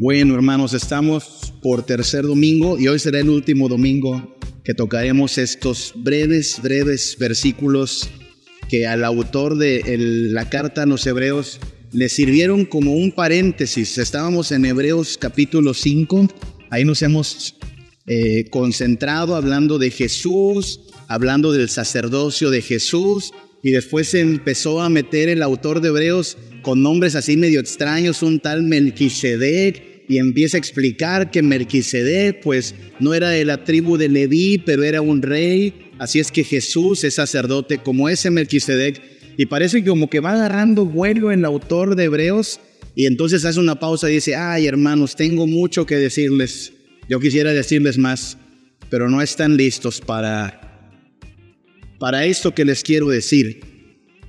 Bueno, hermanos, estamos por tercer domingo y hoy será el último domingo que tocaremos estos breves, breves versículos que al autor de la carta a los hebreos le sirvieron como un paréntesis. Estábamos en Hebreos capítulo 5, ahí nos hemos eh, concentrado hablando de Jesús, hablando del sacerdocio de Jesús, y después se empezó a meter el autor de Hebreos con nombres así medio extraños, un tal Melquisedec, y empieza a explicar que Melquisedec pues no era de la tribu de Leví, pero era un rey, así es que Jesús es sacerdote como ese Melquisedec y parece que como que va agarrando vuelo el autor de Hebreos y entonces hace una pausa y dice, "Ay, hermanos, tengo mucho que decirles. Yo quisiera decirles más, pero no están listos para para esto que les quiero decir."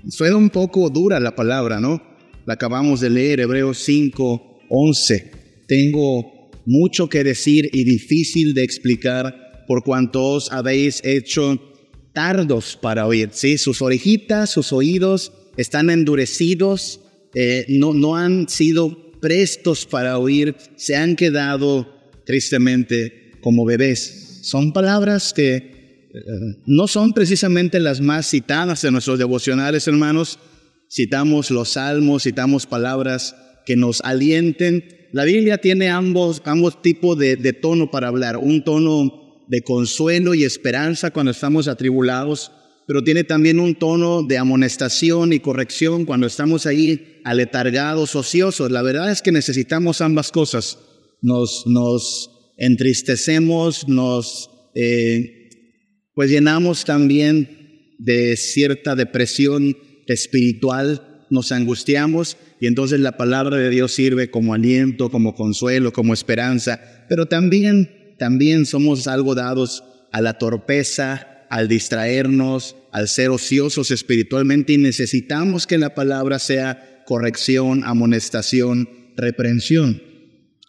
Suena un poco dura la palabra, ¿no? La acabamos de leer, Hebreos 5, 11. Tengo mucho que decir y difícil de explicar por cuanto os habéis hecho tardos para oír. ¿sí? Sus orejitas, sus oídos están endurecidos, eh, no, no han sido prestos para oír, se han quedado tristemente como bebés. Son palabras que eh, no son precisamente las más citadas en nuestros devocionales, hermanos. Citamos los salmos, citamos palabras que nos alienten, la Biblia tiene ambos, ambos tipos de, de tono para hablar, un tono de consuelo y esperanza cuando estamos atribulados, pero tiene también un tono de amonestación y corrección cuando estamos ahí aletargados, ociosos. La verdad es que necesitamos ambas cosas. Nos, nos entristecemos, nos eh, pues llenamos también de cierta depresión espiritual nos angustiamos y entonces la palabra de Dios sirve como aliento, como consuelo, como esperanza, pero también, también somos algo dados a la torpeza, al distraernos, al ser ociosos espiritualmente y necesitamos que la palabra sea corrección, amonestación, reprensión.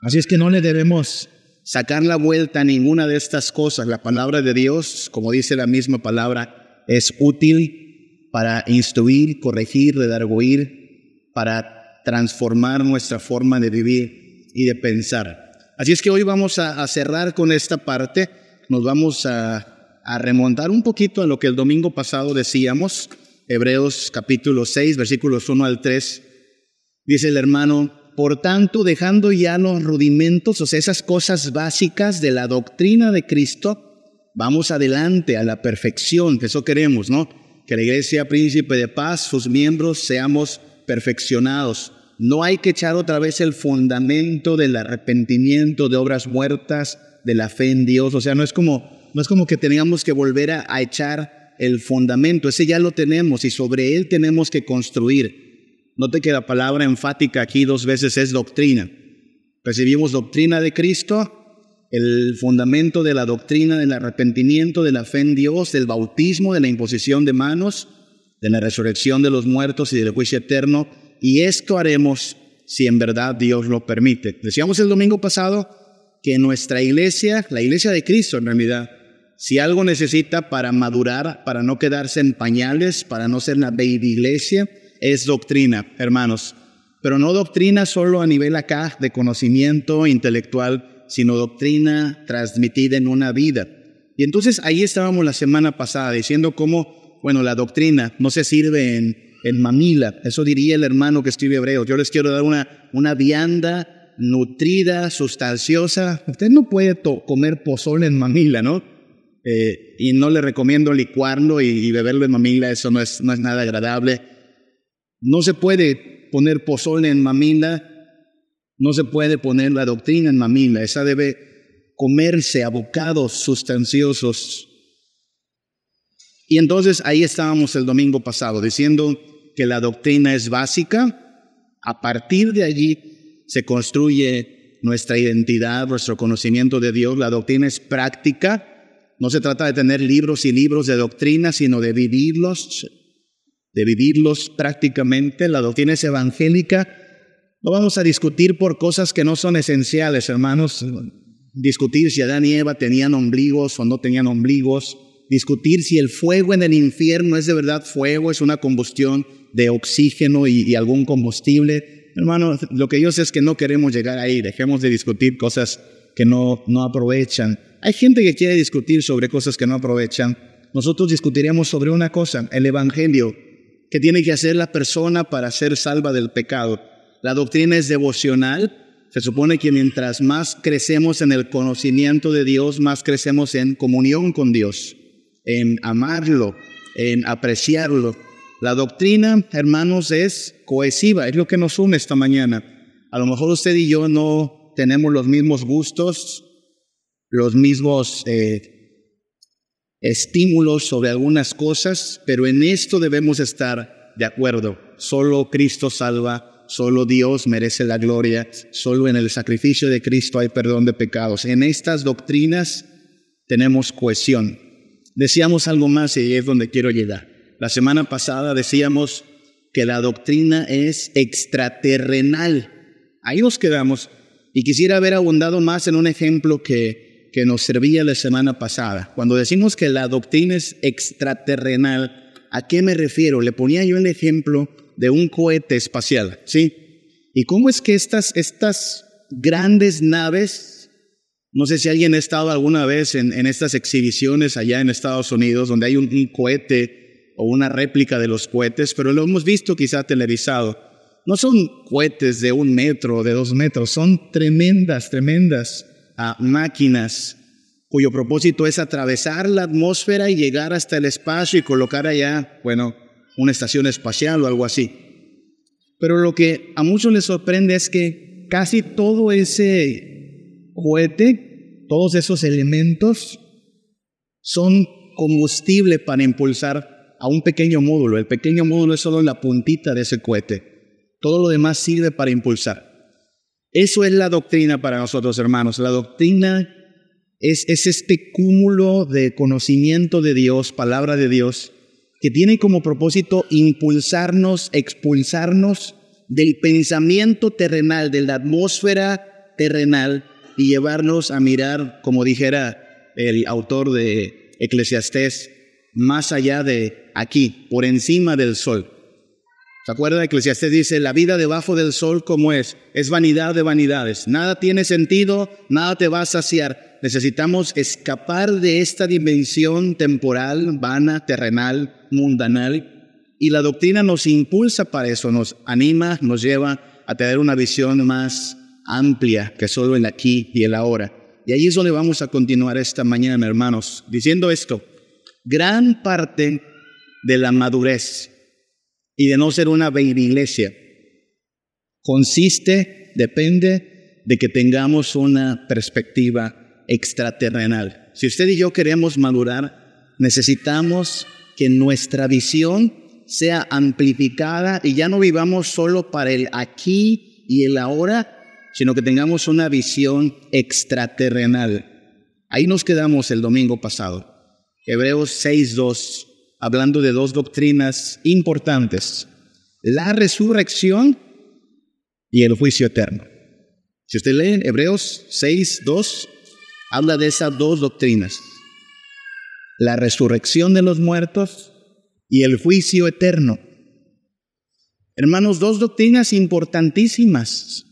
Así es que no le debemos sacar la vuelta a ninguna de estas cosas. La palabra de Dios, como dice la misma palabra, es útil para instruir, corregir, redarguir, para transformar nuestra forma de vivir y de pensar. Así es que hoy vamos a, cerrar con esta parte, nos vamos a, remontar un poquito a lo que el domingo pasado decíamos, Hebreos capítulo 6, versículos 1 al 3, dice el hermano, por tanto, dejando ya los rudimentos, o sea, esas cosas básicas de la doctrina de Cristo, vamos adelante a la perfección, que eso queremos, ¿no? que la iglesia príncipe de paz, sus miembros, seamos perfeccionados. No hay que echar otra vez el fundamento del arrepentimiento de obras muertas, de la fe en Dios. O sea, no es como, no es como que tengamos que volver a, a echar el fundamento. Ese ya lo tenemos y sobre él tenemos que construir. Note que la palabra enfática aquí dos veces es doctrina. Recibimos doctrina de Cristo, el fundamento de la doctrina del arrepentimiento, de la fe en Dios, del bautismo, de la imposición de manos, de la resurrección de los muertos y del juicio eterno. Y esto haremos si en verdad Dios lo permite. Decíamos el domingo pasado que nuestra iglesia, la iglesia de Cristo en realidad, si algo necesita para madurar, para no quedarse en pañales, para no ser una baby iglesia, es doctrina, hermanos. Pero no doctrina solo a nivel acá de conocimiento intelectual, sino doctrina transmitida en una vida. Y entonces ahí estábamos la semana pasada diciendo cómo, bueno, la doctrina no se sirve en, en mamila, eso diría el hermano que escribe hebreo. Yo les quiero dar una, una vianda nutrida, sustanciosa. Usted no puede comer pozole en mamila, ¿no? Eh, y no le recomiendo licuarlo y, beberlo en mamila, eso no es, no es nada agradable. No se puede poner pozole en mamila no se puede poner la doctrina en mamila, esa debe comerse a bocados sustanciosos. Y entonces ahí estábamos el domingo pasado diciendo que la doctrina es básica, a partir de allí se construye nuestra identidad, nuestro conocimiento de Dios, la doctrina es práctica, no se trata de tener libros y libros de doctrina, sino de vivirlos, de vivirlos prácticamente, la doctrina es evangélica, No vamos a discutir por cosas que no son esenciales, hermanos. Discutir si Adán y Eva tenían ombligos o no tenían ombligos. Discutir si el fuego en el infierno es de verdad fuego, es una combustión de oxígeno y, algún combustible. Hermano, lo que yo sé es que no queremos llegar ahí. Dejemos de discutir cosas que no, no aprovechan. Hay gente que quiere discutir sobre cosas que no aprovechan. Nosotros discutiremos sobre una cosa, el Evangelio, que tiene que hacer la persona para ser salva del pecado. La doctrina es devocional. Se supone que mientras más crecemos en el conocimiento de Dios, más crecemos en comunión con Dios, en amarlo, en apreciarlo. La doctrina, hermanos, es cohesiva, es lo que nos une esta mañana. A lo mejor usted y yo no tenemos los mismos gustos, los mismos eh, estímulos sobre algunas cosas, pero en esto debemos estar de acuerdo. Solo Cristo salva, Solo Dios merece la gloria, solo en el sacrificio de Cristo hay perdón de pecados. En estas doctrinas tenemos cohesión. Decíamos algo más y es donde quiero llegar. La semana pasada decíamos que la doctrina es extraterrenal. Ahí nos quedamos y quisiera haber abundado más en un ejemplo que, que nos servía la semana pasada. Cuando decimos que la doctrina es extraterrenal, ¿a qué me refiero? Le ponía yo el ejemplo de un cohete espacial, ¿sí? ¿Y cómo es que estas, estas grandes naves, no sé si alguien ha estado alguna vez en, estas exhibiciones allá en Estados Unidos, donde hay un, cohete o una réplica de los cohetes, pero lo hemos visto quizá televisado. No son cohetes de un metro o de dos metros, son tremendas, tremendas ah, máquinas cuyo propósito es atravesar la atmósfera y llegar hasta el espacio y colocar allá, bueno, una estación espacial o algo así. Pero lo que a muchos les sorprende es que casi todo ese cohete, todos esos elementos, son combustible para impulsar a un pequeño módulo. El pequeño módulo es solo la puntita de ese cohete. Todo lo demás sirve para impulsar. Eso es la doctrina para nosotros, hermanos. La doctrina es, es este cúmulo de conocimiento de Dios, palabra de Dios, que tiene como propósito impulsarnos, expulsarnos del pensamiento terrenal, de la atmósfera terrenal y llevarnos a mirar, como dijera el autor de Eclesiastés, más allá de aquí, por encima del sol. ¿Se acuerda? Eclesiastés dice, la vida debajo del sol como es, es vanidad de vanidades. Nada tiene sentido, nada te va a saciar. Necesitamos escapar de esta dimensión temporal, vana, terrenal, mundanal. Y la doctrina nos impulsa para eso, nos anima, nos lleva a tener una visión más amplia que solo el aquí y el ahora. Y ahí es donde vamos a continuar esta mañana, hermanos, diciendo esto. Gran parte de la madurez y de no ser una iglesia consiste, depende de que tengamos una perspectiva extraterrenal. Si usted y yo queremos madurar, necesitamos que nuestra visión sea amplificada y ya no vivamos solo para el aquí y el ahora, sino que tengamos una visión extraterrenal. Ahí nos quedamos el domingo pasado. Hebreos 6.2, hablando de dos doctrinas importantes, la resurrección y el juicio eterno. Si usted lee Hebreos 6.2, habla de esas dos doctrinas la resurrección de los muertos y el juicio eterno. Hermanos, dos doctrinas importantísimas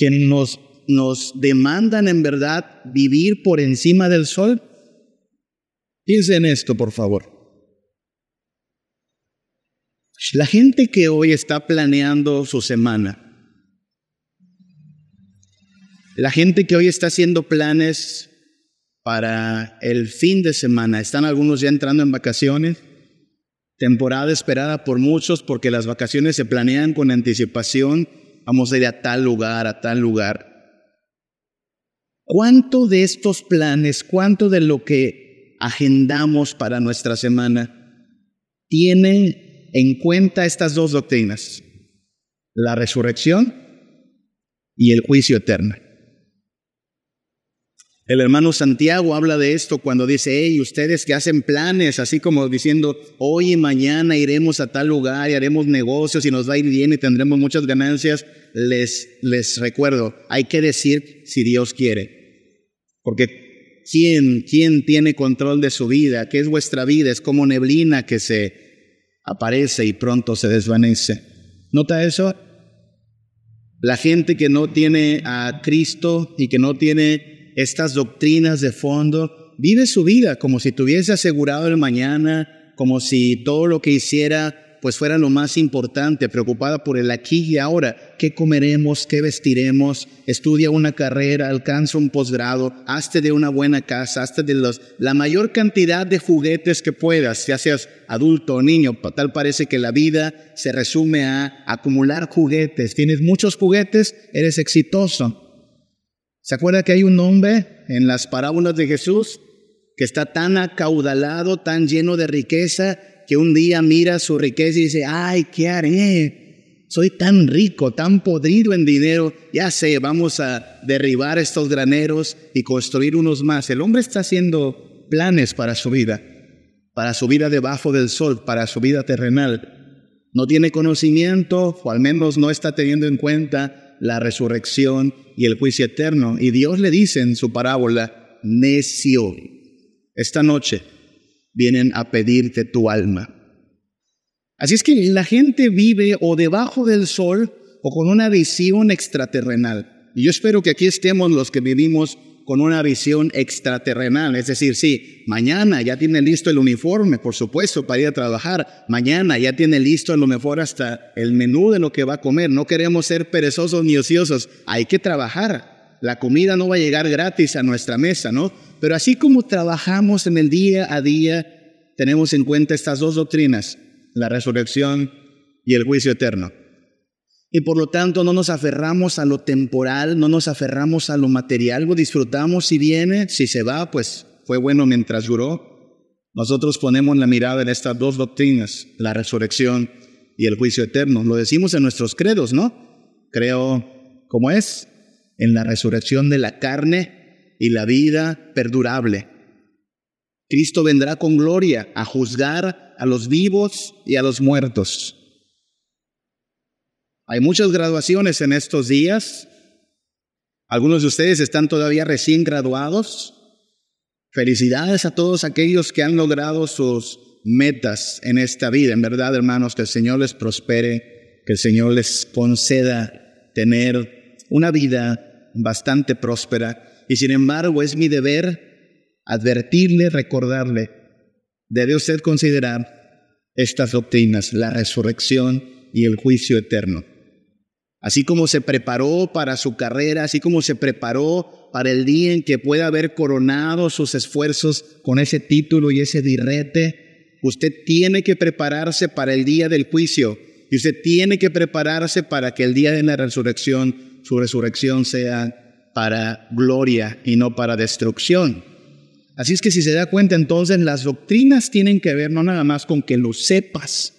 que nos, nos demandan en verdad vivir por encima del sol. Piensen en esto, por favor. La gente que hoy está planeando su semana, la gente que hoy está haciendo planes para el fin de semana. Están algunos ya entrando en vacaciones, temporada esperada por muchos porque las vacaciones se planean con anticipación. Vamos a ir a tal lugar, a tal lugar. ¿Cuánto de estos planes, cuánto de lo que agendamos para nuestra semana tiene en cuenta estas dos doctrinas? La resurrección y el juicio eterno. El hermano Santiago habla de esto cuando dice, hey, ustedes que hacen planes, así como diciendo, hoy y mañana iremos a tal lugar y haremos negocios y nos va a ir bien y tendremos muchas ganancias. les, les recuerdo, hay que decir si Dios quiere. Porque ¿quién, ¿quién tiene control de su vida? ¿Qué es vuestra vida? Es como neblina que se aparece y pronto se desvanece. ¿Nota eso? La gente que no tiene a Cristo y que no tiene estas doctrinas de fondo, vive su vida como si tuviese asegurado el mañana, como si todo lo que hiciera pues fuera lo más importante, preocupada por el aquí y ahora. ¿Qué comeremos? ¿Qué vestiremos? Estudia una carrera, alcanza un posgrado, hazte de una buena casa, hazte de los, la mayor cantidad de juguetes que puedas, ya seas adulto o niño. Tal parece que la vida se resume a acumular juguetes. Tienes muchos juguetes, eres exitoso. ¿Se acuerda que hay un hombre en las parábolas de Jesús que está tan acaudalado, tan lleno de riqueza, que un día mira su riqueza y dice, ay, ¿qué haré? Soy tan rico, tan podrido en dinero, ya sé, vamos a derribar estos graneros y construir unos más. El hombre está haciendo planes para su vida, para su vida debajo del sol, para su vida terrenal. No tiene conocimiento, o al menos no está teniendo en cuenta la resurrección y el juicio eterno. Y Dios le dice en su parábola, necio, esta noche vienen a pedirte tu alma. Así es que la gente vive o debajo del sol o con una visión extraterrenal. Y yo espero que aquí estemos los que vivimos con una visión extraterrenal. Es decir, sí, mañana ya tiene listo el uniforme, por supuesto, para ir a trabajar. Mañana ya tiene listo a lo mejor hasta el menú de lo que va a comer. No queremos ser perezosos ni ociosos. Hay que trabajar. La comida no va a llegar gratis a nuestra mesa, ¿no? Pero así como trabajamos en el día a día, tenemos en cuenta estas dos doctrinas, la resurrección y el juicio eterno. Y por lo tanto no nos aferramos a lo temporal, no nos aferramos a lo material, lo disfrutamos si viene, si se va, pues fue bueno mientras duró. Nosotros ponemos la mirada en estas dos doctrinas, la resurrección y el juicio eterno. Lo decimos en nuestros credos, ¿no? Creo, ¿cómo es? En la resurrección de la carne y la vida perdurable. Cristo vendrá con gloria a juzgar a los vivos y a los muertos. Hay muchas graduaciones en estos días. Algunos de ustedes están todavía recién graduados. Felicidades a todos aquellos que han logrado sus metas en esta vida. En verdad, hermanos, que el Señor les prospere, que el Señor les conceda tener una vida bastante próspera y sin embargo es mi deber advertirle, recordarle, debe usted considerar estas doctrinas, la resurrección y el juicio eterno. Así como se preparó para su carrera, así como se preparó para el día en que pueda haber coronado sus esfuerzos con ese título y ese direte, usted tiene que prepararse para el día del juicio y usted tiene que prepararse para que el día de la resurrección, su resurrección sea para gloria y no para destrucción. Así es que si se da cuenta, entonces las doctrinas tienen que ver no nada más con que lo sepas,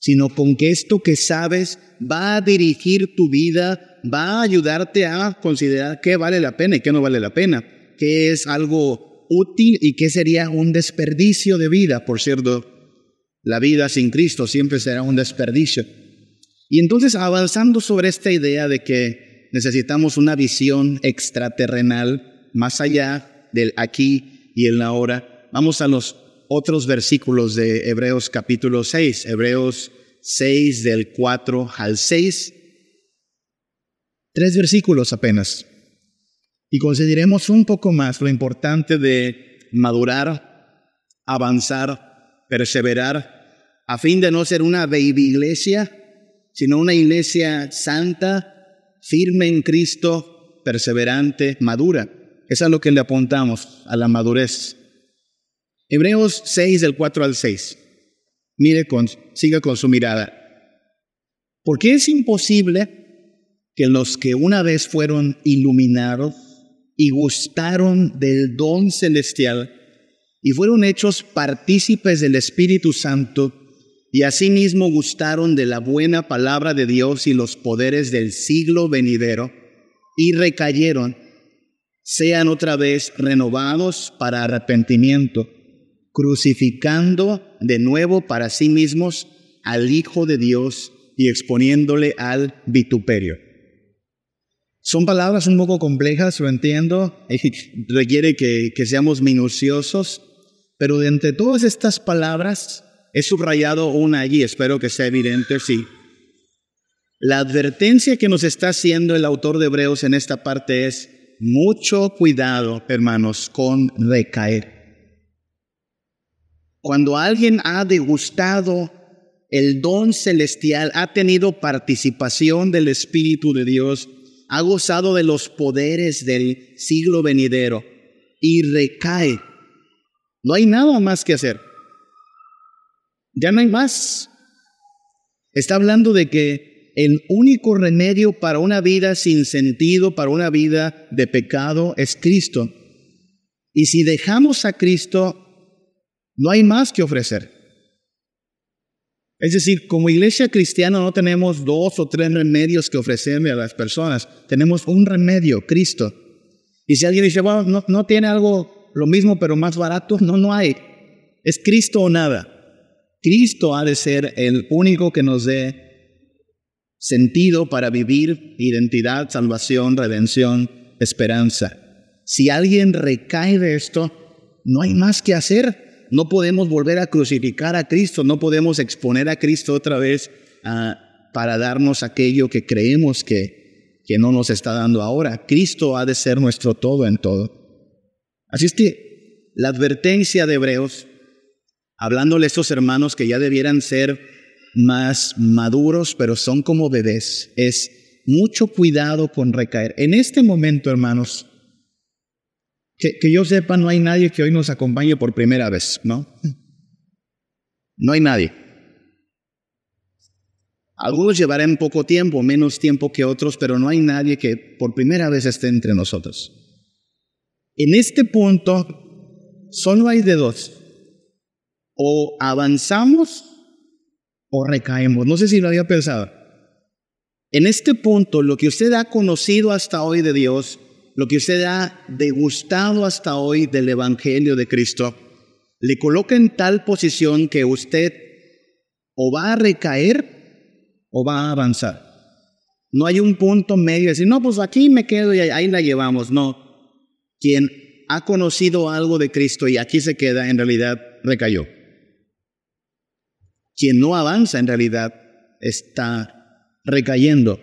sino con que esto que sabes va a dirigir tu vida, va a ayudarte a considerar qué vale la pena y qué no vale la pena, qué es algo útil y qué sería un desperdicio de vida. Por cierto, la vida sin Cristo siempre será un desperdicio. Y entonces avanzando sobre esta idea de que necesitamos una visión extraterrenal más allá del aquí y el ahora. Vamos a los otros versículos de Hebreos capítulo 6, Hebreos 6 del 4 al 6. Tres versículos apenas. Y consideremos un poco más lo importante de madurar, avanzar, perseverar, a fin de no ser una baby iglesia, sino una iglesia santa, firme en Cristo, perseverante, madura. Eso es lo que le apuntamos, a la madurez. Hebreos 6 del 4 al 6. Mire, con, siga con su mirada. Porque es imposible que los que una vez fueron iluminados y gustaron del don celestial y fueron hechos partícipes del Espíritu Santo, y asimismo gustaron de la buena palabra de Dios y los poderes del siglo venidero, y recayeron, sean otra vez renovados para arrepentimiento, crucificando de nuevo para sí mismos al Hijo de Dios y exponiéndole al vituperio. Son palabras un poco complejas, lo entiendo, requiere que, que seamos minuciosos, pero de entre todas estas palabras he subrayado una allí, espero que sea evidente, sí. La advertencia que nos está haciendo el autor de Hebreos en esta parte es mucho cuidado, hermanos, con recaer. Cuando alguien ha degustado el don celestial, ha tenido participación del Espíritu de Dios, ha gozado de los poderes del siglo venidero y recae. No hay nada más que hacer. Ya no hay más. Está hablando de que el único remedio para una vida sin sentido, para una vida de pecado, es Cristo. Y si dejamos a Cristo, no hay más que ofrecer. Es decir, como iglesia cristiana no tenemos dos o tres remedios que ofrecerle a las personas, tenemos un remedio, Cristo. Y si alguien dice, bueno, no, no tiene algo lo mismo pero más barato, no, no hay. Es Cristo o nada. Cristo ha de ser el único que nos dé sentido para vivir, identidad, salvación, redención, esperanza. Si alguien recae de esto, no hay más que hacer no podemos volver a crucificar a Cristo, no podemos exponer a Cristo otra vez ah, para darnos aquello que creemos que, que no nos está dando ahora. Cristo ha de ser nuestro todo en todo. Así es que la advertencia de Hebreos, hablándole a estos hermanos que ya debieran ser más maduros, pero son como bebés, es mucho cuidado con recaer. En este momento, hermanos, que, yo sepa, no hay nadie que hoy nos acompañe por primera vez, ¿no? No hay nadie. Algunos llevarán poco tiempo, menos tiempo que otros, pero no hay nadie que por primera vez esté entre nosotros. En este punto, solo hay de dos. O avanzamos o recaemos. No sé si lo había pensado. En este punto, lo que usted ha conocido hasta hoy de Dios lo que usted ha degustado hasta hoy del Evangelio de Cristo, le coloca en tal posición que usted o va a recaer o va a avanzar. No hay un punto medio de decir, no, pues aquí me quedo y ahí la llevamos. No. Quien ha conocido algo de Cristo y aquí se queda, en realidad recayó. Quien no avanza, en realidad está recayendo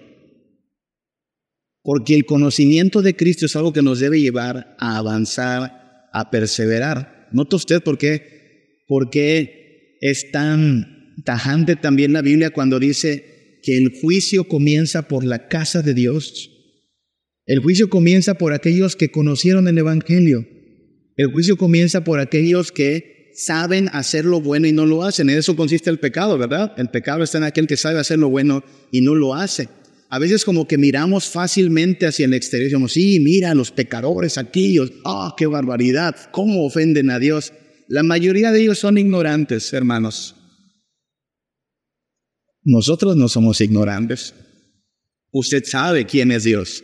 porque el conocimiento de Cristo es algo que nos debe llevar a avanzar, a perseverar. ¿Nota usted por qué? Es tan tajante también la Biblia cuando dice que el juicio comienza por la casa de Dios. El juicio comienza por aquellos que conocieron el Evangelio. El juicio comienza por aquellos que saben hacer lo bueno y no lo hacen. En eso consiste el pecado, ¿verdad? El pecado está en aquel que sabe hacer lo bueno y no lo hace a veces como que miramos fácilmente hacia el exterior y decimos, sí, mira, los pecadores aquellos, ah, qué barbaridad, cómo ofenden a Dios. La mayoría de ellos son ignorantes, hermanos. Nosotros no somos ignorantes. Usted sabe quién es Dios.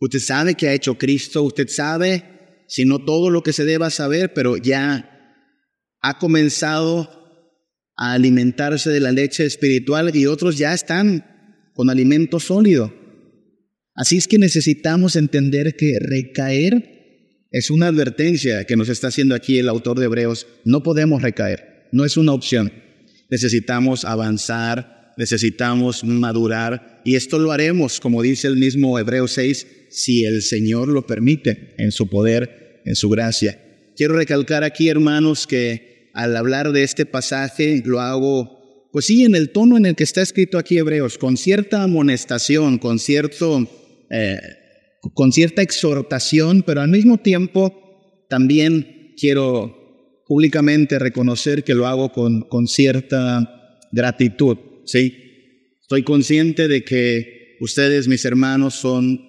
Usted sabe qué ha hecho Cristo. Usted sabe, si no todo lo que se deba saber, pero ya ha comenzado a alimentarse de la leche espiritual y otros ya están con alimento sólido. Así es que necesitamos entender que recaer es una advertencia que nos está haciendo aquí el autor de Hebreos. No podemos recaer, no es una opción. Necesitamos avanzar, necesitamos madurar y esto lo haremos, como dice el mismo Hebreos 6, si el Señor lo permite, en su poder, en su gracia. Quiero recalcar aquí, hermanos, que al hablar de este pasaje lo hago pues sí, en el tono en el que está escrito aquí Hebreos, con cierta amonestación, con, cierto, eh, con cierta exhortación, pero al mismo tiempo también quiero públicamente reconocer que lo hago con, con cierta gratitud, ¿sí? Estoy consciente de que ustedes, mis hermanos, son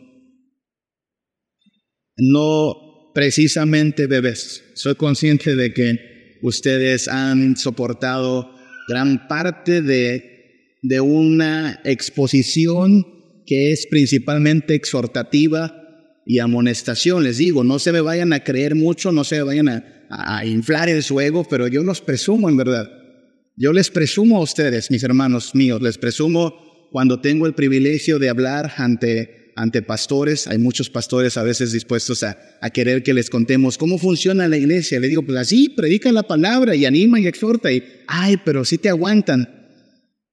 no precisamente bebés. Soy consciente de que ustedes han soportado gran parte de, de una exposición que es principalmente exhortativa y amonestación. Les digo, no se me vayan a creer mucho, no se me vayan a, inflar el su ego, pero yo los presumo en verdad. Yo les presumo a ustedes, mis hermanos míos, les presumo cuando tengo el privilegio de hablar ante ante pastores. Hay muchos pastores a veces dispuestos a, a, querer que les contemos cómo funciona la iglesia. Le digo, pues así, predica la palabra y anima y exhorta. Y, ay, pero si te aguantan.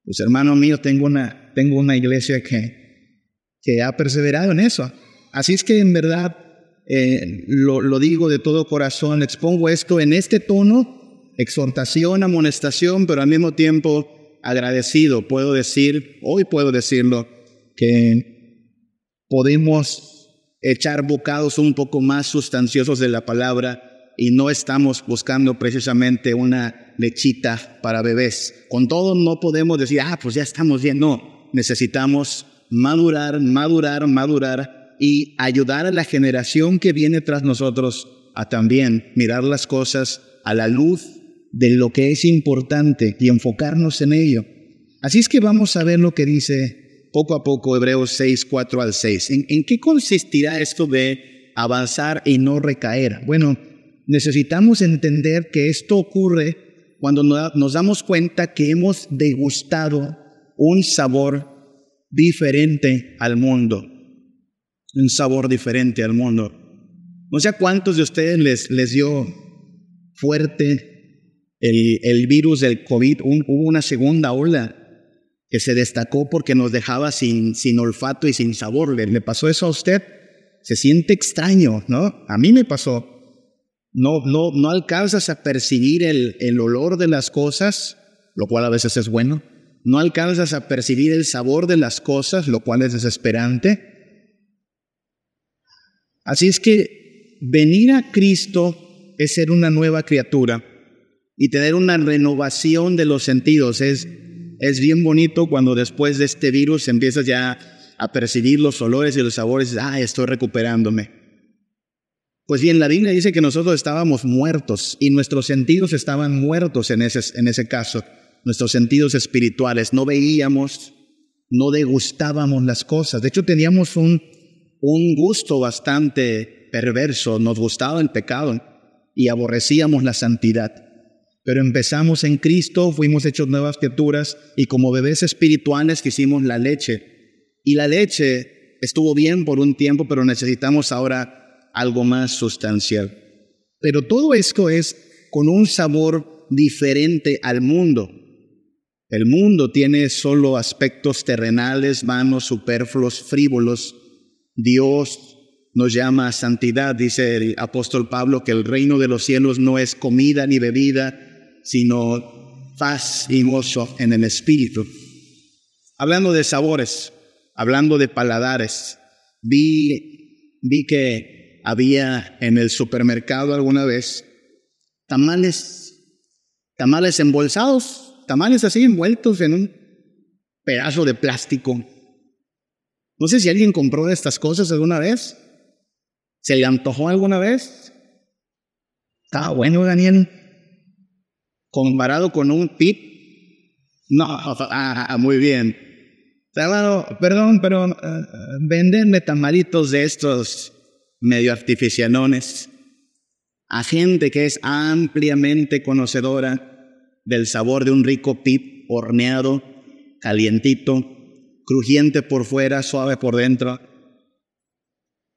Pues hermano mío, tengo una, tengo una iglesia que, que ha perseverado en eso. Así es que en verdad eh, lo, lo digo de todo corazón, expongo esto en este tono, exhortación, amonestación, pero al mismo tiempo agradecido. Puedo decir, hoy puedo decirlo, que podemos echar bocados un poco más sustanciosos de la palabra y no estamos buscando precisamente una lechita para bebés. Con todo no podemos decir, ah, pues ya estamos bien. No, necesitamos madurar, madurar, madurar y ayudar a la generación que viene tras nosotros a también mirar las cosas a la luz de lo que es importante y enfocarnos en ello. Así es que vamos a ver lo que dice poco a poco Hebreos 6, 4 al 6. ¿En, qué consistirá esto de avanzar y no recaer? Bueno, necesitamos entender que esto ocurre cuando nos damos cuenta que hemos degustado un sabor diferente al mundo. Un sabor diferente al mundo. No sé a cuántos de ustedes les, dio fuerte el virus del COVID, hubo una segunda ola que se destacó porque nos dejaba sin, sin olfato y sin sabor. ¿Le, pasó eso a usted? Se siente extraño, ¿no? A mí me pasó. No, no, no alcanzas a percibir el, el olor de las cosas, lo cual a veces es bueno. No alcanzas a percibir el sabor de las cosas, lo cual es desesperante. Así es que venir a Cristo es ser una nueva criatura y tener una renovación de los sentidos, es es bien bonito cuando después de este virus empiezas ya a percibir los olores y los sabores, ah, estoy recuperándome. Pues bien, la Biblia dice que nosotros estábamos muertos y nuestros sentidos estaban muertos en ese, en ese caso, nuestros sentidos espirituales. No veíamos, no degustábamos las cosas. De hecho, teníamos un, un gusto bastante perverso, nos gustaba el pecado y aborrecíamos la santidad. Pero empezamos en Cristo, fuimos hechos nuevas criaturas y como bebés espirituales quisimos la leche. Y la leche estuvo bien por un tiempo, pero necesitamos ahora algo más sustancial. Pero todo esto es con un sabor diferente al mundo. El mundo tiene solo aspectos terrenales, vanos, superfluos, frívolos. Dios nos llama a santidad, dice el apóstol Pablo, que el reino de los cielos no es comida ni bebida, sino paz y gozo en el espíritu. Hablando de sabores, hablando de paladares, vi, vi que había en el supermercado alguna vez tamales, tamales embolsados, tamales así envueltos en un pedazo de plástico. No sé si alguien compró estas cosas alguna vez. ¿Se le antojó alguna vez? Estaba bueno, Daniel comparado con un pit, no, ah, muy bien. perdón, pero uh, venderme tamalitos de estos medio artificianones a gente que es ampliamente conocedora del sabor de un rico pit horneado, calientito, crujiente por fuera, suave por dentro.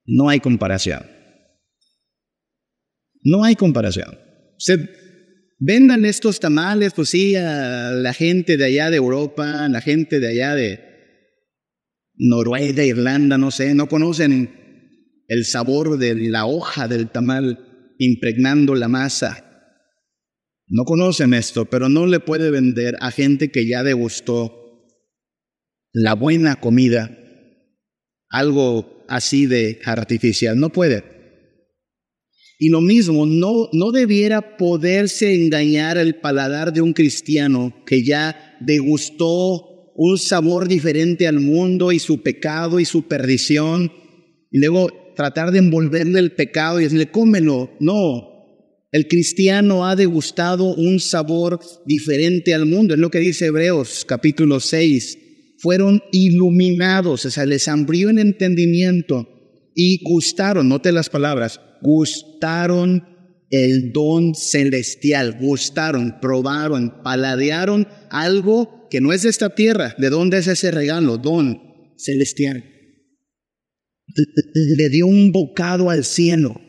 No hay comparación. No hay comparación. Usted vendan estos tamales, pues sí, a la gente de allá de Europa, a la gente de allá de Noruega, Irlanda, no sé, no conocen el sabor de la hoja del tamal impregnando la masa. No conocen esto, pero no le puede vender a gente que ya degustó la buena comida algo así de artificial. No puede. Y lo mismo, no, no debiera poderse engañar el paladar de un cristiano que ya degustó un sabor diferente al mundo y su pecado y su perdición, y luego tratar de envolverle el pecado y decirle, cómelo. No, el cristiano ha degustado un sabor diferente al mundo. Es lo que dice Hebreos capítulo 6. Fueron iluminados, o sea, les abrió en entendimiento y gustaron, note las palabras, gustaron el don celestial, gustaron, probaron, paladearon algo que no es de esta tierra. ¿De dónde es ese regalo? Don celestial. le dio un bocado al cielo.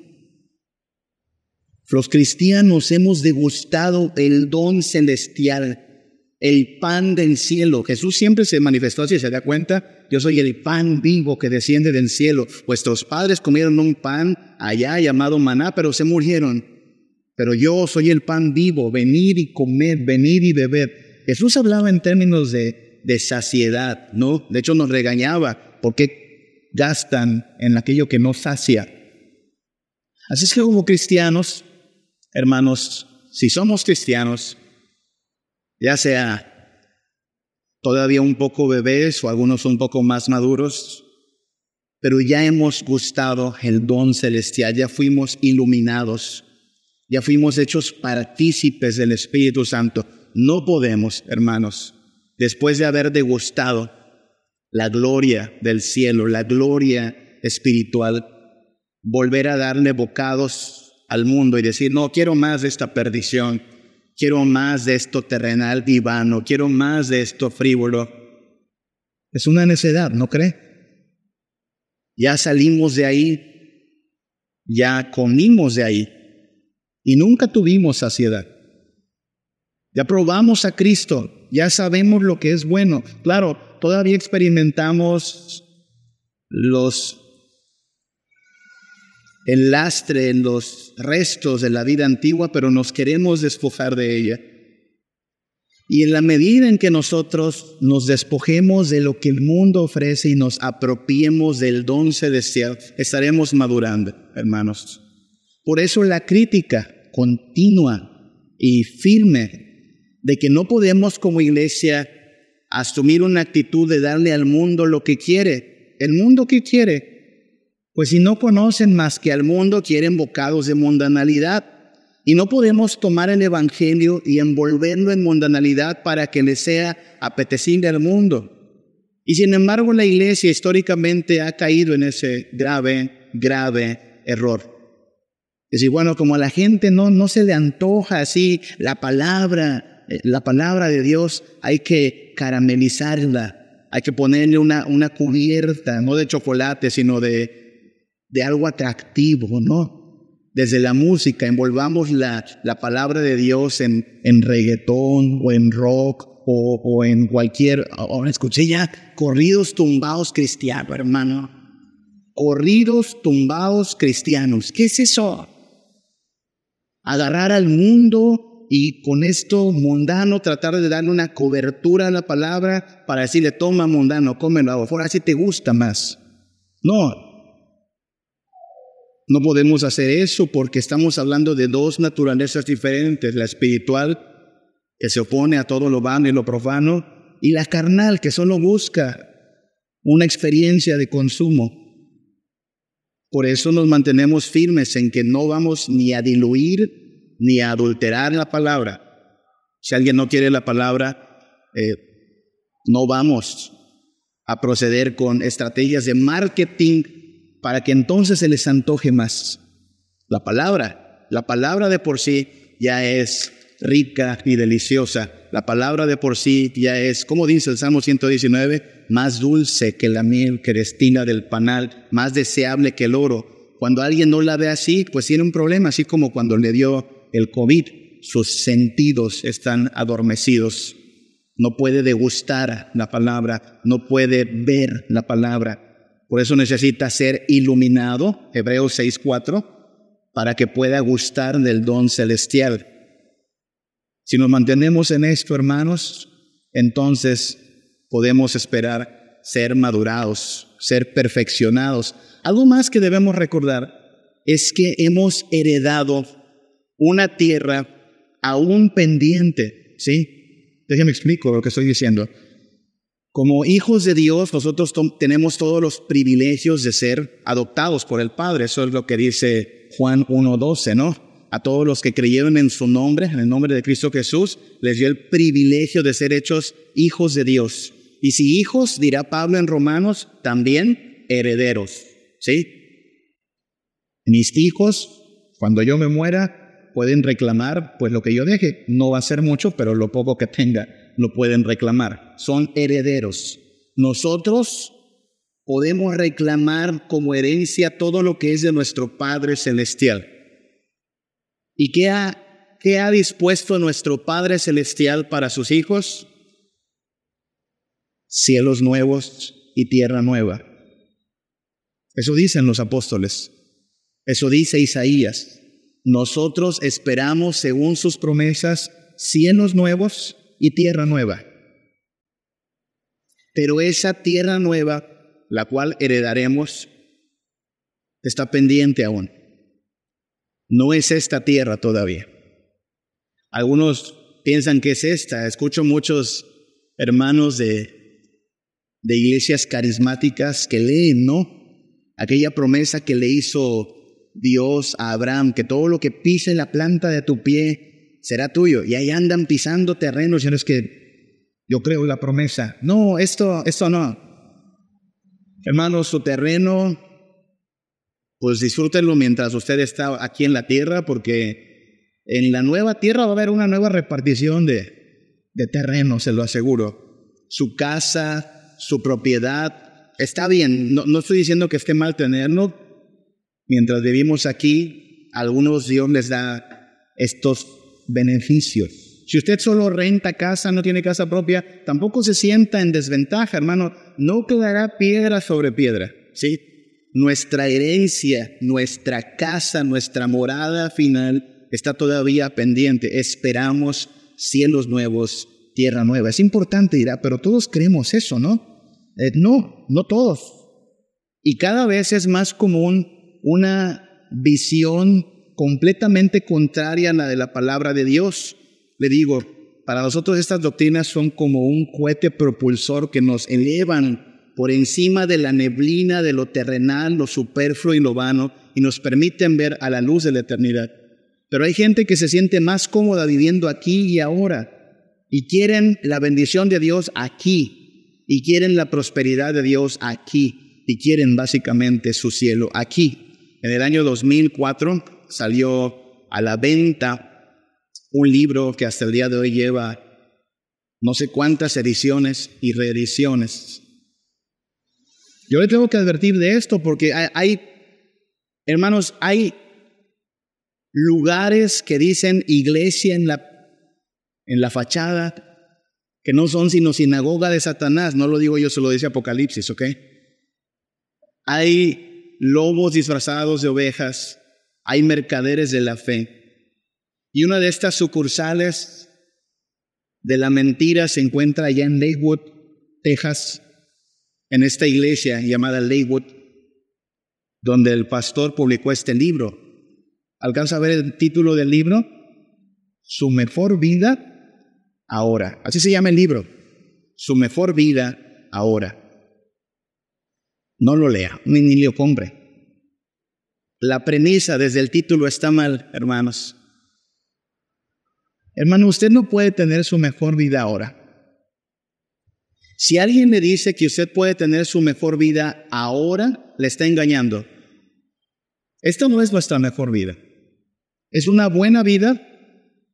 Los cristianos hemos degustado el don celestial, el pan del cielo. Jesús siempre se manifestó así, ¿se da cuenta? Yo soy el pan vivo que desciende del cielo. Vuestros padres comieron un pan allá llamado maná, pero se murieron. Pero yo soy el pan vivo, venir y comer, venir y beber. Jesús hablaba en términos de, de saciedad, ¿no? De hecho nos regañaba porque gastan en aquello que no sacia. Así es que como cristianos, hermanos, si somos cristianos, ya sea todavía un poco bebés o algunos un poco más maduros, pero ya hemos gustado el don celestial, ya fuimos iluminados, ya fuimos hechos partícipes del Espíritu Santo. No podemos, hermanos, después de haber degustado la gloria del cielo, la gloria espiritual, volver a darle bocados al mundo y decir, no, quiero más de esta perdición, quiero más de esto terrenal divano, quiero más de esto frívolo. Es una necedad, ¿no cree? Ya salimos de ahí, ya comimos de ahí y nunca tuvimos saciedad. Ya probamos a Cristo, ya sabemos lo que es bueno. Claro, todavía experimentamos los el lastre en los restos de la vida antigua, pero nos queremos despojar de ella. Y en la medida en que nosotros nos despojemos de lo que el mundo ofrece y nos apropiemos del don celestial, estaremos madurando, hermanos. Por eso la crítica continua y firme de que no podemos como iglesia asumir una actitud de darle al mundo lo que quiere. El mundo que quiere pues si no conocen más que al mundo, quieren bocados de mundanalidad. Y no podemos tomar el Evangelio y envolverlo en mundanalidad para que le sea apetecible al mundo. Y sin embargo la iglesia históricamente ha caído en ese grave, grave error. Es decir, bueno, como a la gente no, no se le antoja así la palabra, eh, la palabra de Dios, hay que caramelizarla, hay que ponerle una, una cubierta, no de chocolate, sino de, de algo atractivo, ¿no? Desde la música, envolvamos la, la palabra de Dios en, en reggaetón o en rock o, o en cualquier... Ahora escuché ya corridos tumbados cristianos, hermano. Corridos tumbados cristianos. ¿Qué es eso? Agarrar al mundo y con esto mundano tratar de darle una cobertura a la palabra para decirle, toma mundano, cómelo, ahora si te gusta más. No, no podemos hacer eso porque estamos hablando de dos naturalezas diferentes, la espiritual, que se opone a todo lo vano y lo profano, y la carnal, que solo busca una experiencia de consumo. Por eso nos mantenemos firmes en que no vamos ni a diluir ni a adulterar la palabra. Si alguien no quiere la palabra, eh, no vamos a proceder con estrategias de marketing para que entonces se les antoje más. La palabra, la palabra de por sí ya es rica y deliciosa. La palabra de por sí ya es, como dice el Salmo 119, más dulce que la miel que destina del panal, más deseable que el oro. Cuando alguien no la ve así, pues tiene un problema, así como cuando le dio el COVID, sus sentidos están adormecidos. No puede degustar la palabra, no puede ver la palabra. Por eso necesita ser iluminado, Hebreos 6.4, para que pueda gustar del don celestial. Si nos mantenemos en esto, hermanos, entonces podemos esperar ser madurados, ser perfeccionados. Algo más que debemos recordar es que hemos heredado una tierra aún pendiente, ¿sí? Déjenme explico lo que estoy diciendo. Como hijos de Dios, nosotros tenemos todos los privilegios de ser adoptados por el Padre. Eso es lo que dice Juan 1.12, ¿no? A todos los que creyeron en su nombre, en el nombre de Cristo Jesús, les dio el privilegio de ser hechos hijos de Dios. Y si hijos, dirá Pablo en Romanos, también herederos. ¿Sí? Mis hijos, cuando yo me muera, pueden reclamar pues lo que yo deje. No va a ser mucho, pero lo poco que tenga lo pueden reclamar. Son herederos. Nosotros podemos reclamar como herencia todo lo que es de nuestro Padre Celestial. ¿Y qué ha, qué ha dispuesto nuestro Padre Celestial para sus hijos? Cielos nuevos y tierra nueva. Eso dicen los apóstoles. Eso dice Isaías. Nosotros esperamos, según sus promesas, cielos nuevos y tierra nueva. Pero esa tierra nueva, la cual heredaremos, está pendiente aún. No es esta tierra todavía. Algunos piensan que es esta. Escucho muchos hermanos de, de iglesias carismáticas que leen, ¿no? Aquella promesa que le hizo Dios a Abraham, que todo lo que pise la planta de tu pie será tuyo. Y ahí andan pisando terrenos, y no es que yo creo la promesa. No, esto, esto no. Hermanos, su terreno, pues disfrútenlo mientras usted está aquí en la tierra, porque en la nueva tierra va a haber una nueva repartición de, de terreno, se lo aseguro. Su casa, su propiedad, está bien, no, no estoy diciendo que esté mal tenerlo, Mientras vivimos aquí, algunos Dios les da estos beneficios. Si usted solo renta casa, no tiene casa propia, tampoco se sienta en desventaja, hermano. No quedará piedra sobre piedra, ¿sí? Nuestra herencia, nuestra casa, nuestra morada final está todavía pendiente. Esperamos cielos nuevos, tierra nueva. Es importante, dirá, pero todos creemos eso, ¿no? Eh, no, no todos. Y cada vez es más común una visión completamente contraria a la de la palabra de Dios. Le digo, para nosotros estas doctrinas son como un cohete propulsor que nos elevan por encima de la neblina de lo terrenal, lo superfluo y lo vano y nos permiten ver a la luz de la eternidad. Pero hay gente que se siente más cómoda viviendo aquí y ahora y quieren la bendición de Dios aquí y quieren la prosperidad de Dios aquí y quieren básicamente su cielo aquí. En el año 2004 salió a la venta un libro que hasta el día de hoy lleva no sé cuántas ediciones y reediciones. Yo le tengo que advertir de esto porque hay, hermanos, hay lugares que dicen iglesia en la, en la fachada que no son sino sinagoga de Satanás. No lo digo yo, se lo dice Apocalipsis, ¿ok? Hay lobos disfrazados de ovejas, hay mercaderes de la fe. Y una de estas sucursales de la mentira se encuentra allá en Lakewood, Texas, en esta iglesia llamada Lakewood, donde el pastor publicó este libro. ¿Alcanza a ver el título del libro? Su mejor vida ahora. Así se llama el libro. Su mejor vida ahora. No lo lea, ni, lo compre. La premisa desde el título está mal, hermanos. Hermano, usted no puede tener su mejor vida ahora. Si alguien le dice que usted puede tener su mejor vida ahora, le está engañando. Esta no es nuestra mejor vida. Es una buena vida,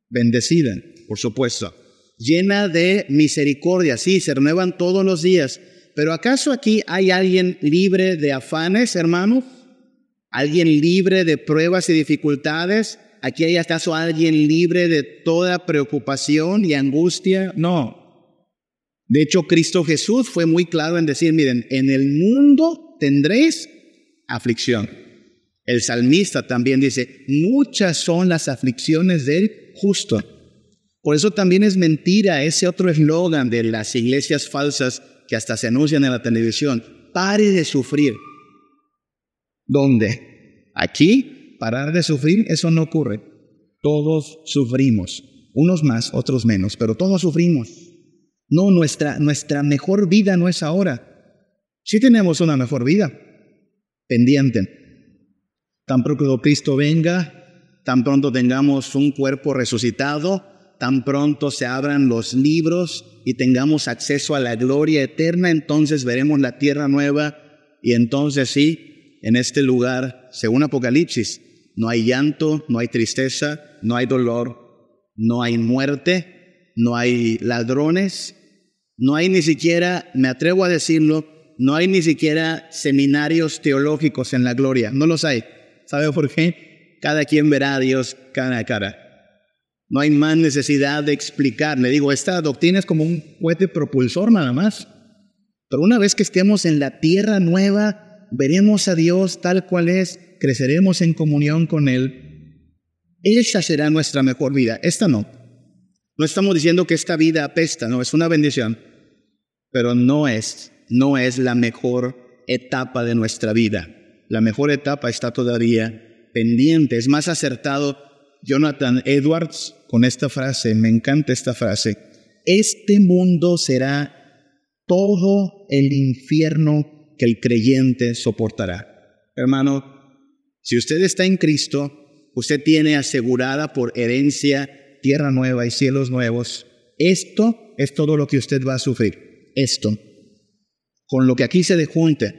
bendecida, por supuesto, llena de misericordia, sí, se renuevan todos los días, pero ¿acaso aquí hay alguien libre de afanes, hermano? ¿Alguien libre de pruebas y dificultades? ¿Aquí hay acaso alguien libre de toda preocupación y angustia? No. De hecho, Cristo Jesús fue muy claro en decir, miren, en el mundo tendréis aflicción. El salmista también dice, muchas son las aflicciones del justo. Por eso también es mentira ese otro eslogan de las iglesias falsas que hasta se anuncian en la televisión, pare de sufrir. ¿Dónde? Aquí, parar de sufrir, eso no ocurre. Todos sufrimos, unos más, otros menos, pero todos sufrimos. No, nuestra, nuestra mejor vida no es ahora. Sí tenemos una mejor vida, pendiente. Tan pronto Cristo venga, tan pronto tengamos un cuerpo resucitado, tan pronto se abran los libros y tengamos acceso a la gloria eterna, entonces veremos la tierra nueva y entonces sí, en este lugar, según Apocalipsis, no hay llanto, no hay tristeza, no hay dolor, no hay muerte, no hay ladrones, no hay ni siquiera, me atrevo a decirlo, no hay ni siquiera seminarios teológicos en la gloria, no los hay. ¿Sabe por qué? Cada quien verá a Dios cara a cara. No hay más necesidad de explicar. Le digo, esta doctrina es como un cohete propulsor nada más. Pero una vez que estemos en la tierra nueva, veremos a Dios tal cual es, creceremos en comunión con Él. Esa será nuestra mejor vida. Esta no. No estamos diciendo que esta vida apesta, no, es una bendición. Pero no es, no es la mejor etapa de nuestra vida. La mejor etapa está todavía pendiente. Es más acertado Jonathan Edwards con esta frase, me encanta esta frase, este mundo será todo el infierno que el creyente soportará. Hermano, si usted está en Cristo, usted tiene asegurada por herencia tierra nueva y cielos nuevos. Esto es todo lo que usted va a sufrir. Esto. Con lo que aquí se dejunta.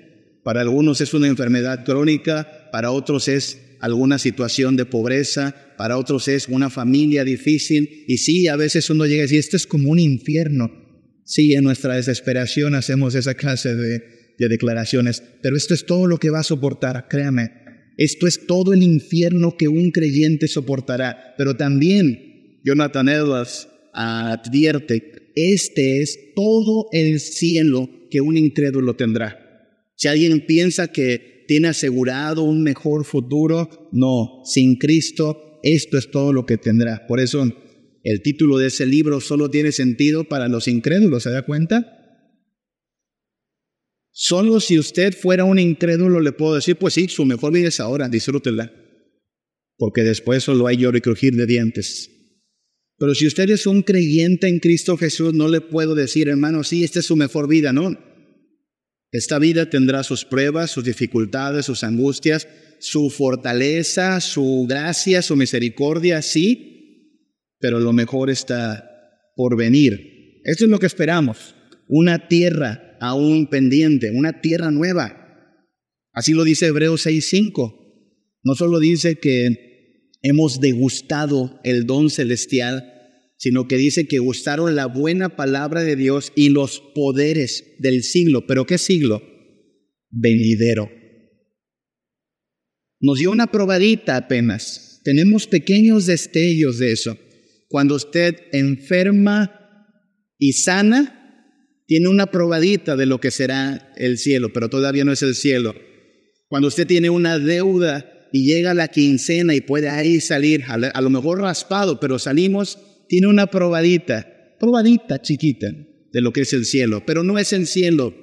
Para algunos es una enfermedad crónica, para otros es alguna situación de pobreza, para otros es una familia difícil. Y sí, a veces uno llega y dice, esto es como un infierno. Sí, en nuestra desesperación hacemos esa clase de, de declaraciones, pero esto es todo lo que va a soportar, créame. Esto es todo el infierno que un creyente soportará. Pero también Jonathan Edwards advierte, este es todo el cielo que un incrédulo tendrá. Si alguien piensa que tiene asegurado un mejor futuro. No, sin Cristo esto es todo lo que tendrá. Por eso el título de ese libro solo tiene sentido para los incrédulos, ¿se da cuenta? Solo si usted fuera un incrédulo le puedo decir, pues sí, su mejor vida es ahora, disfrútela. Porque después solo hay lloro y crujir de dientes. Pero si usted es un creyente en Cristo Jesús, no le puedo decir, hermano, sí, esta es su mejor vida, no. Esta vida tendrá sus pruebas, sus dificultades, sus angustias, su fortaleza, su gracia, su misericordia, sí, pero lo mejor está por venir. Esto es lo que esperamos, una tierra aún pendiente, una tierra nueva. Así lo dice Hebreos 6:5. No solo dice que hemos degustado el don celestial, sino que dice que gustaron la buena palabra de Dios y los poderes del siglo. ¿Pero qué siglo? Venidero. Nos dio una probadita apenas. Tenemos pequeños destellos de eso. Cuando usted enferma y sana, tiene una probadita de lo que será el cielo, pero todavía no es el cielo. Cuando usted tiene una deuda y llega a la quincena y puede ahí salir, a lo mejor raspado, pero salimos tiene una probadita, probadita chiquita de lo que es el cielo, pero no es el cielo.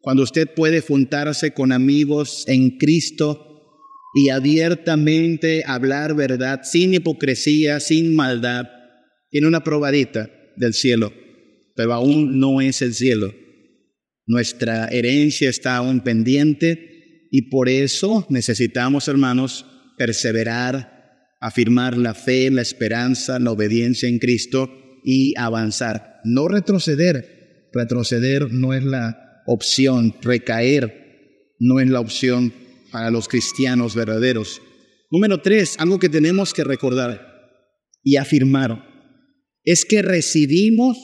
Cuando usted puede juntarse con amigos en Cristo y abiertamente hablar verdad, sin hipocresía, sin maldad, tiene una probadita del cielo, pero aún no es el cielo. Nuestra herencia está aún pendiente y por eso necesitamos, hermanos, perseverar afirmar la fe, la esperanza, la obediencia en Cristo y avanzar. No retroceder. Retroceder no es la opción. Recaer no es la opción para los cristianos verdaderos. Número tres, algo que tenemos que recordar y afirmar es que recibimos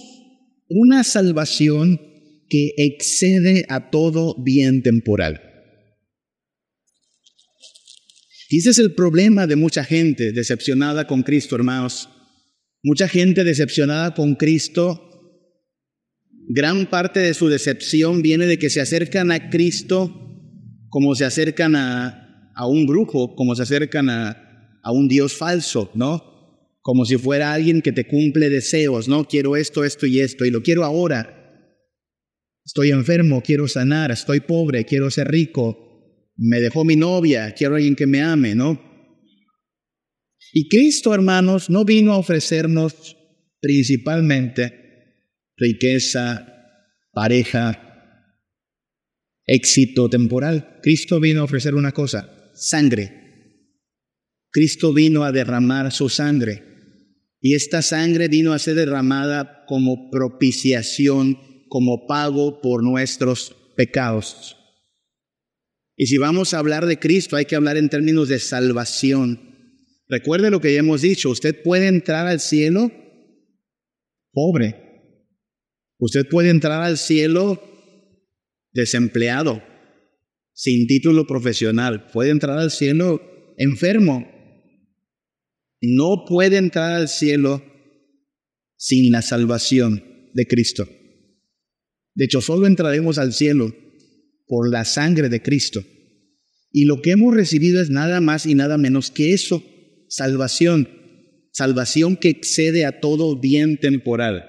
una salvación que excede a todo bien temporal. Y ese es el problema de mucha gente decepcionada con Cristo, hermanos. Mucha gente decepcionada con Cristo, gran parte de su decepción viene de que se acercan a Cristo como se acercan a, a un brujo, como se acercan a, a un Dios falso, ¿no? Como si fuera alguien que te cumple deseos, ¿no? Quiero esto, esto y esto, y lo quiero ahora. Estoy enfermo, quiero sanar, estoy pobre, quiero ser rico, me dejó mi novia, quiero alguien que me ame, ¿no? Y Cristo, hermanos, no vino a ofrecernos principalmente riqueza, pareja, éxito temporal. Cristo vino a ofrecer una cosa, sangre. Cristo vino a derramar su sangre. Y esta sangre vino a ser derramada como propiciación, como pago por nuestros pecados. Y si vamos a hablar de Cristo, hay que hablar en términos de salvación. Recuerde lo que ya hemos dicho, usted puede entrar al cielo pobre. Usted puede entrar al cielo desempleado, sin título profesional, puede entrar al cielo enfermo. No puede entrar al cielo sin la salvación de Cristo. De hecho, solo entraremos al cielo por la sangre de Cristo. Y lo que hemos recibido es nada más y nada menos que eso, salvación, salvación que excede a todo bien temporal.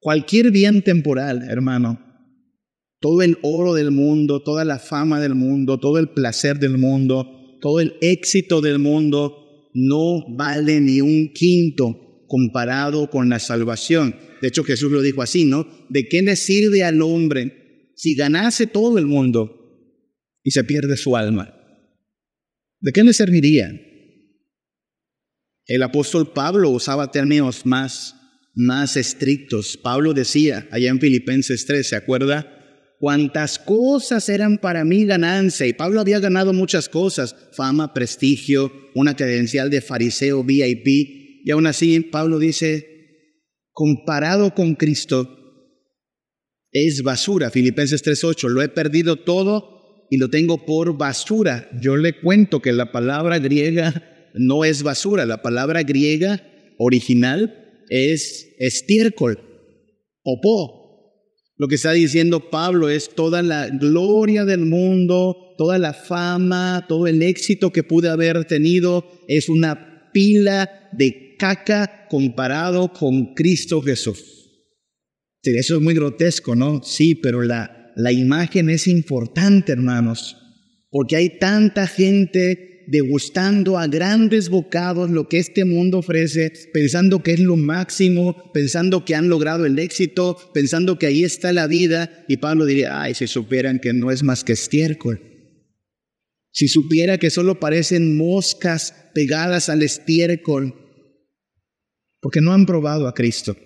Cualquier bien temporal, hermano, todo el oro del mundo, toda la fama del mundo, todo el placer del mundo, todo el éxito del mundo, no vale ni un quinto comparado con la salvación. De hecho, Jesús lo dijo así, ¿no? ¿De qué le sirve al hombre si ganase todo el mundo y se pierde su alma? ¿De qué le serviría? El apóstol Pablo usaba términos más más estrictos. Pablo decía allá en Filipenses 3, ¿se acuerda? Cuántas cosas eran para mí ganancia. Y Pablo había ganado muchas cosas, fama, prestigio, una credencial de fariseo VIP. Y aún así Pablo dice, comparado con Cristo, es basura. Filipenses 3.8, lo he perdido todo y lo tengo por basura. Yo le cuento que la palabra griega no es basura, la palabra griega original es estiércol, popó. Lo que está diciendo Pablo es toda la gloria del mundo, toda la fama, todo el éxito que pude haber tenido es una pila de caca comparado con Cristo Jesús. Eso es muy grotesco, ¿no? Sí, pero la, la imagen es importante, hermanos, porque hay tanta gente degustando a grandes bocados lo que este mundo ofrece, pensando que es lo máximo, pensando que han logrado el éxito, pensando que ahí está la vida. Y Pablo diría, ay, si supieran que no es más que estiércol. Si supiera que solo parecen moscas pegadas al estiércol, porque no han probado a Cristo.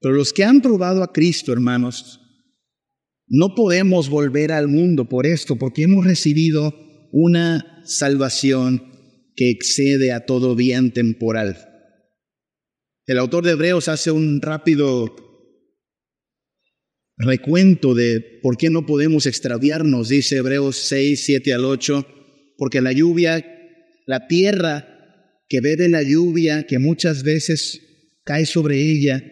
Pero los que han probado a Cristo, hermanos, no podemos volver al mundo por esto, porque hemos recibido una salvación que excede a todo bien temporal. El autor de Hebreos hace un rápido recuento de por qué no podemos extraviarnos, dice Hebreos 6, 7 al 8, porque la lluvia, la tierra que bebe la lluvia, que muchas veces cae sobre ella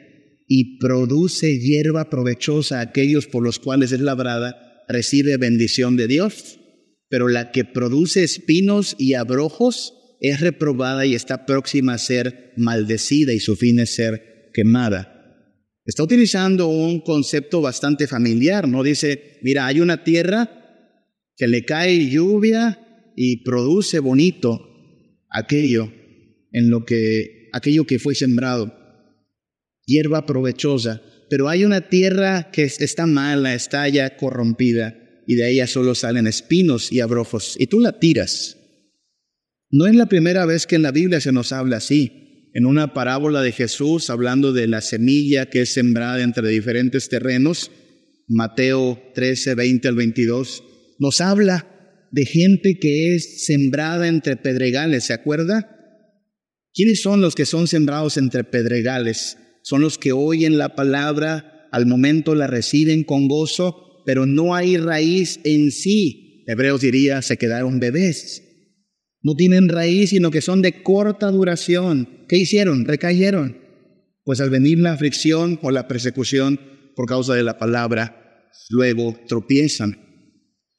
y produce hierba provechosa a aquellos por los cuales es labrada, recibe bendición de Dios pero la que produce espinos y abrojos es reprobada y está próxima a ser maldecida y su fin es ser quemada. Está utilizando un concepto bastante familiar, ¿no? Dice, mira, hay una tierra que le cae lluvia y produce bonito aquello en lo que aquello que fue sembrado, hierba provechosa, pero hay una tierra que está mala, está ya corrompida y de ella solo salen espinos y abrojos, y tú la tiras. No es la primera vez que en la Biblia se nos habla así. En una parábola de Jesús, hablando de la semilla que es sembrada entre diferentes terrenos, Mateo 13, 20 al 22, nos habla de gente que es sembrada entre pedregales, ¿se acuerda? ¿Quiénes son los que son sembrados entre pedregales? Son los que oyen la palabra, al momento la reciben con gozo, pero no hay raíz en sí. Hebreos diría, se quedaron bebés. No tienen raíz, sino que son de corta duración. ¿Qué hicieron? Recayeron. Pues al venir la aflicción o la persecución por causa de la palabra, luego tropiezan.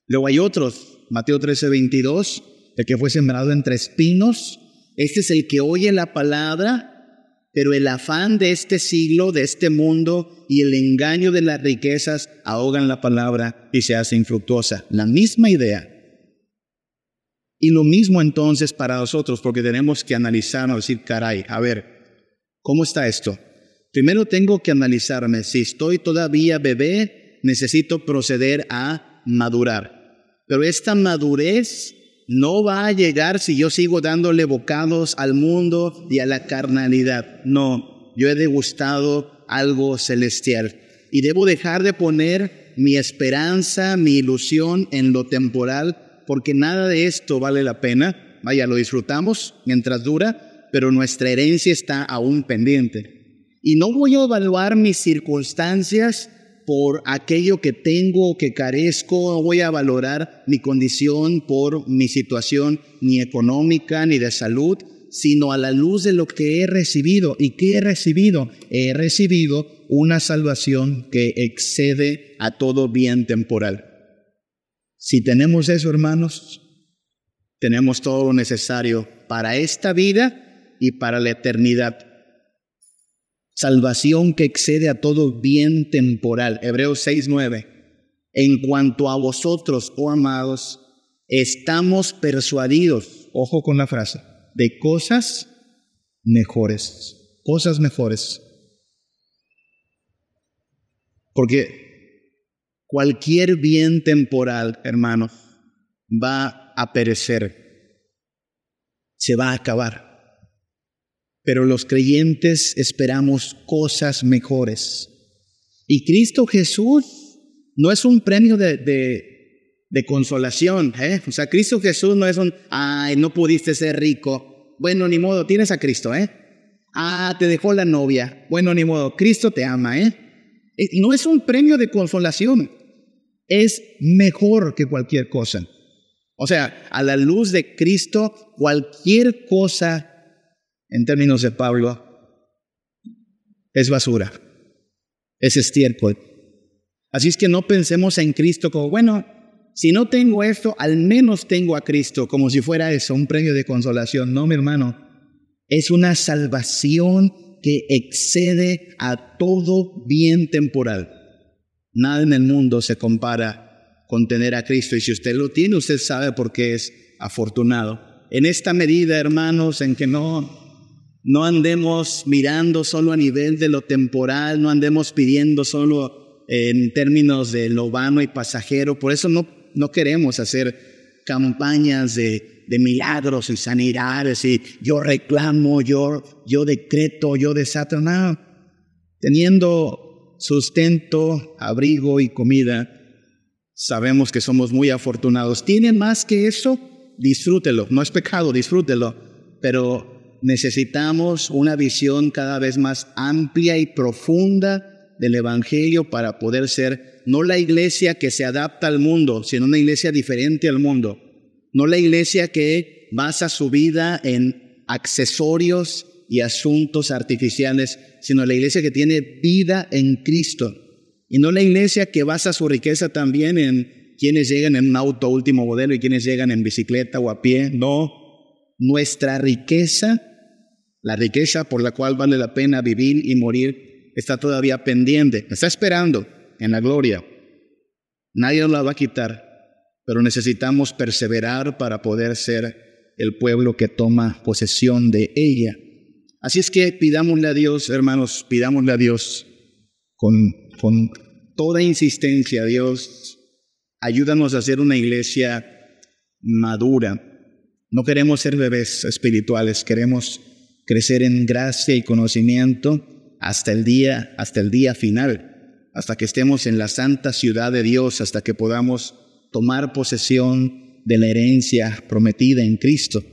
Luego hay otros, Mateo 13, 22, el que fue sembrado entre espinos. Este es el que oye la palabra pero el afán de este siglo, de este mundo y el engaño de las riquezas ahogan la palabra y se hace infructuosa. La misma idea. Y lo mismo entonces para nosotros, porque tenemos que analizarnos, decir, caray, a ver, ¿cómo está esto? Primero tengo que analizarme, si estoy todavía bebé, necesito proceder a madurar. Pero esta madurez no va a llegar si yo sigo dándole bocados al mundo y a la carnalidad. No, yo he degustado algo celestial y debo dejar de poner mi esperanza, mi ilusión en lo temporal, porque nada de esto vale la pena. Vaya, lo disfrutamos mientras dura, pero nuestra herencia está aún pendiente. Y no voy a evaluar mis circunstancias por aquello que tengo que carezco, no voy a valorar mi condición por mi situación ni económica ni de salud, sino a la luz de lo que he recibido. ¿Y qué he recibido? He recibido una salvación que excede a todo bien temporal. Si tenemos eso, hermanos, tenemos todo lo necesario para esta vida y para la eternidad. Salvación que excede a todo bien temporal. Hebreos 6:9. En cuanto a vosotros, oh amados, estamos persuadidos, ojo con la frase, de cosas mejores, cosas mejores. Porque cualquier bien temporal, hermanos, va a perecer, se va a acabar. Pero los creyentes esperamos cosas mejores. Y Cristo Jesús no es un premio de, de, consolación. ¿eh? O sea, Cristo Jesús no es un, ay, no pudiste ser rico. Bueno, ni modo, tienes a Cristo, ¿eh? Ah, te dejó la novia. Bueno, ni modo, Cristo te ama, ¿eh? no es un premio de consolación, es mejor que cualquier cosa. O sea, a la luz de Cristo, cualquier cosa, en términos de Pablo, es basura, es estiércol. Así es que no pensemos en Cristo como, bueno, si no tengo esto, al menos tengo a Cristo, como si fuera eso, un premio de consolación. No, mi hermano, es una salvación que excede a todo bien temporal. Nada en el mundo se compara con tener a Cristo y si usted lo tiene, usted sabe por qué es afortunado. En esta medida, hermanos, en que no no andemos mirando solo a nivel de lo temporal, no andemos pidiendo solo en términos de lo vano y pasajero. Por eso no, no queremos hacer campañas de, de milagros y sanidades y yo reclamo, yo, yo decreto, yo desato, no. Teniendo sustento, abrigo y comida, sabemos que somos muy afortunados. ¿Tienen más que eso? Disfrútelo. No es pecado, disfrútelo. Pero necesitamos una visión cada vez más amplia y profunda del Evangelio para poder ser no la iglesia que se adapta al mundo, sino una iglesia diferente al mundo no la iglesia que basa su vida en accesorios y asuntos artificiales, sino la iglesia que tiene vida en Cristo. Y no la iglesia que basa su riqueza también en quienes llegan en un auto último modelo y quienes llegan en bicicleta o a pie. No, nuestra riqueza, la riqueza por la cual vale la pena vivir y morir, está todavía pendiente, está esperando en la gloria. Nadie nos la va a quitar pero necesitamos perseverar para poder ser el pueblo que toma posesión de ella. Así es que pidámosle a Dios, hermanos, pidámosle a Dios con, con toda insistencia, Dios, ayúdanos a ser una iglesia madura. No queremos ser bebés espirituales, queremos crecer en gracia y conocimiento hasta el día, hasta el día final, hasta que estemos en la santa ciudad de Dios, hasta que podamos tomar posesión de la herencia prometida en Cristo.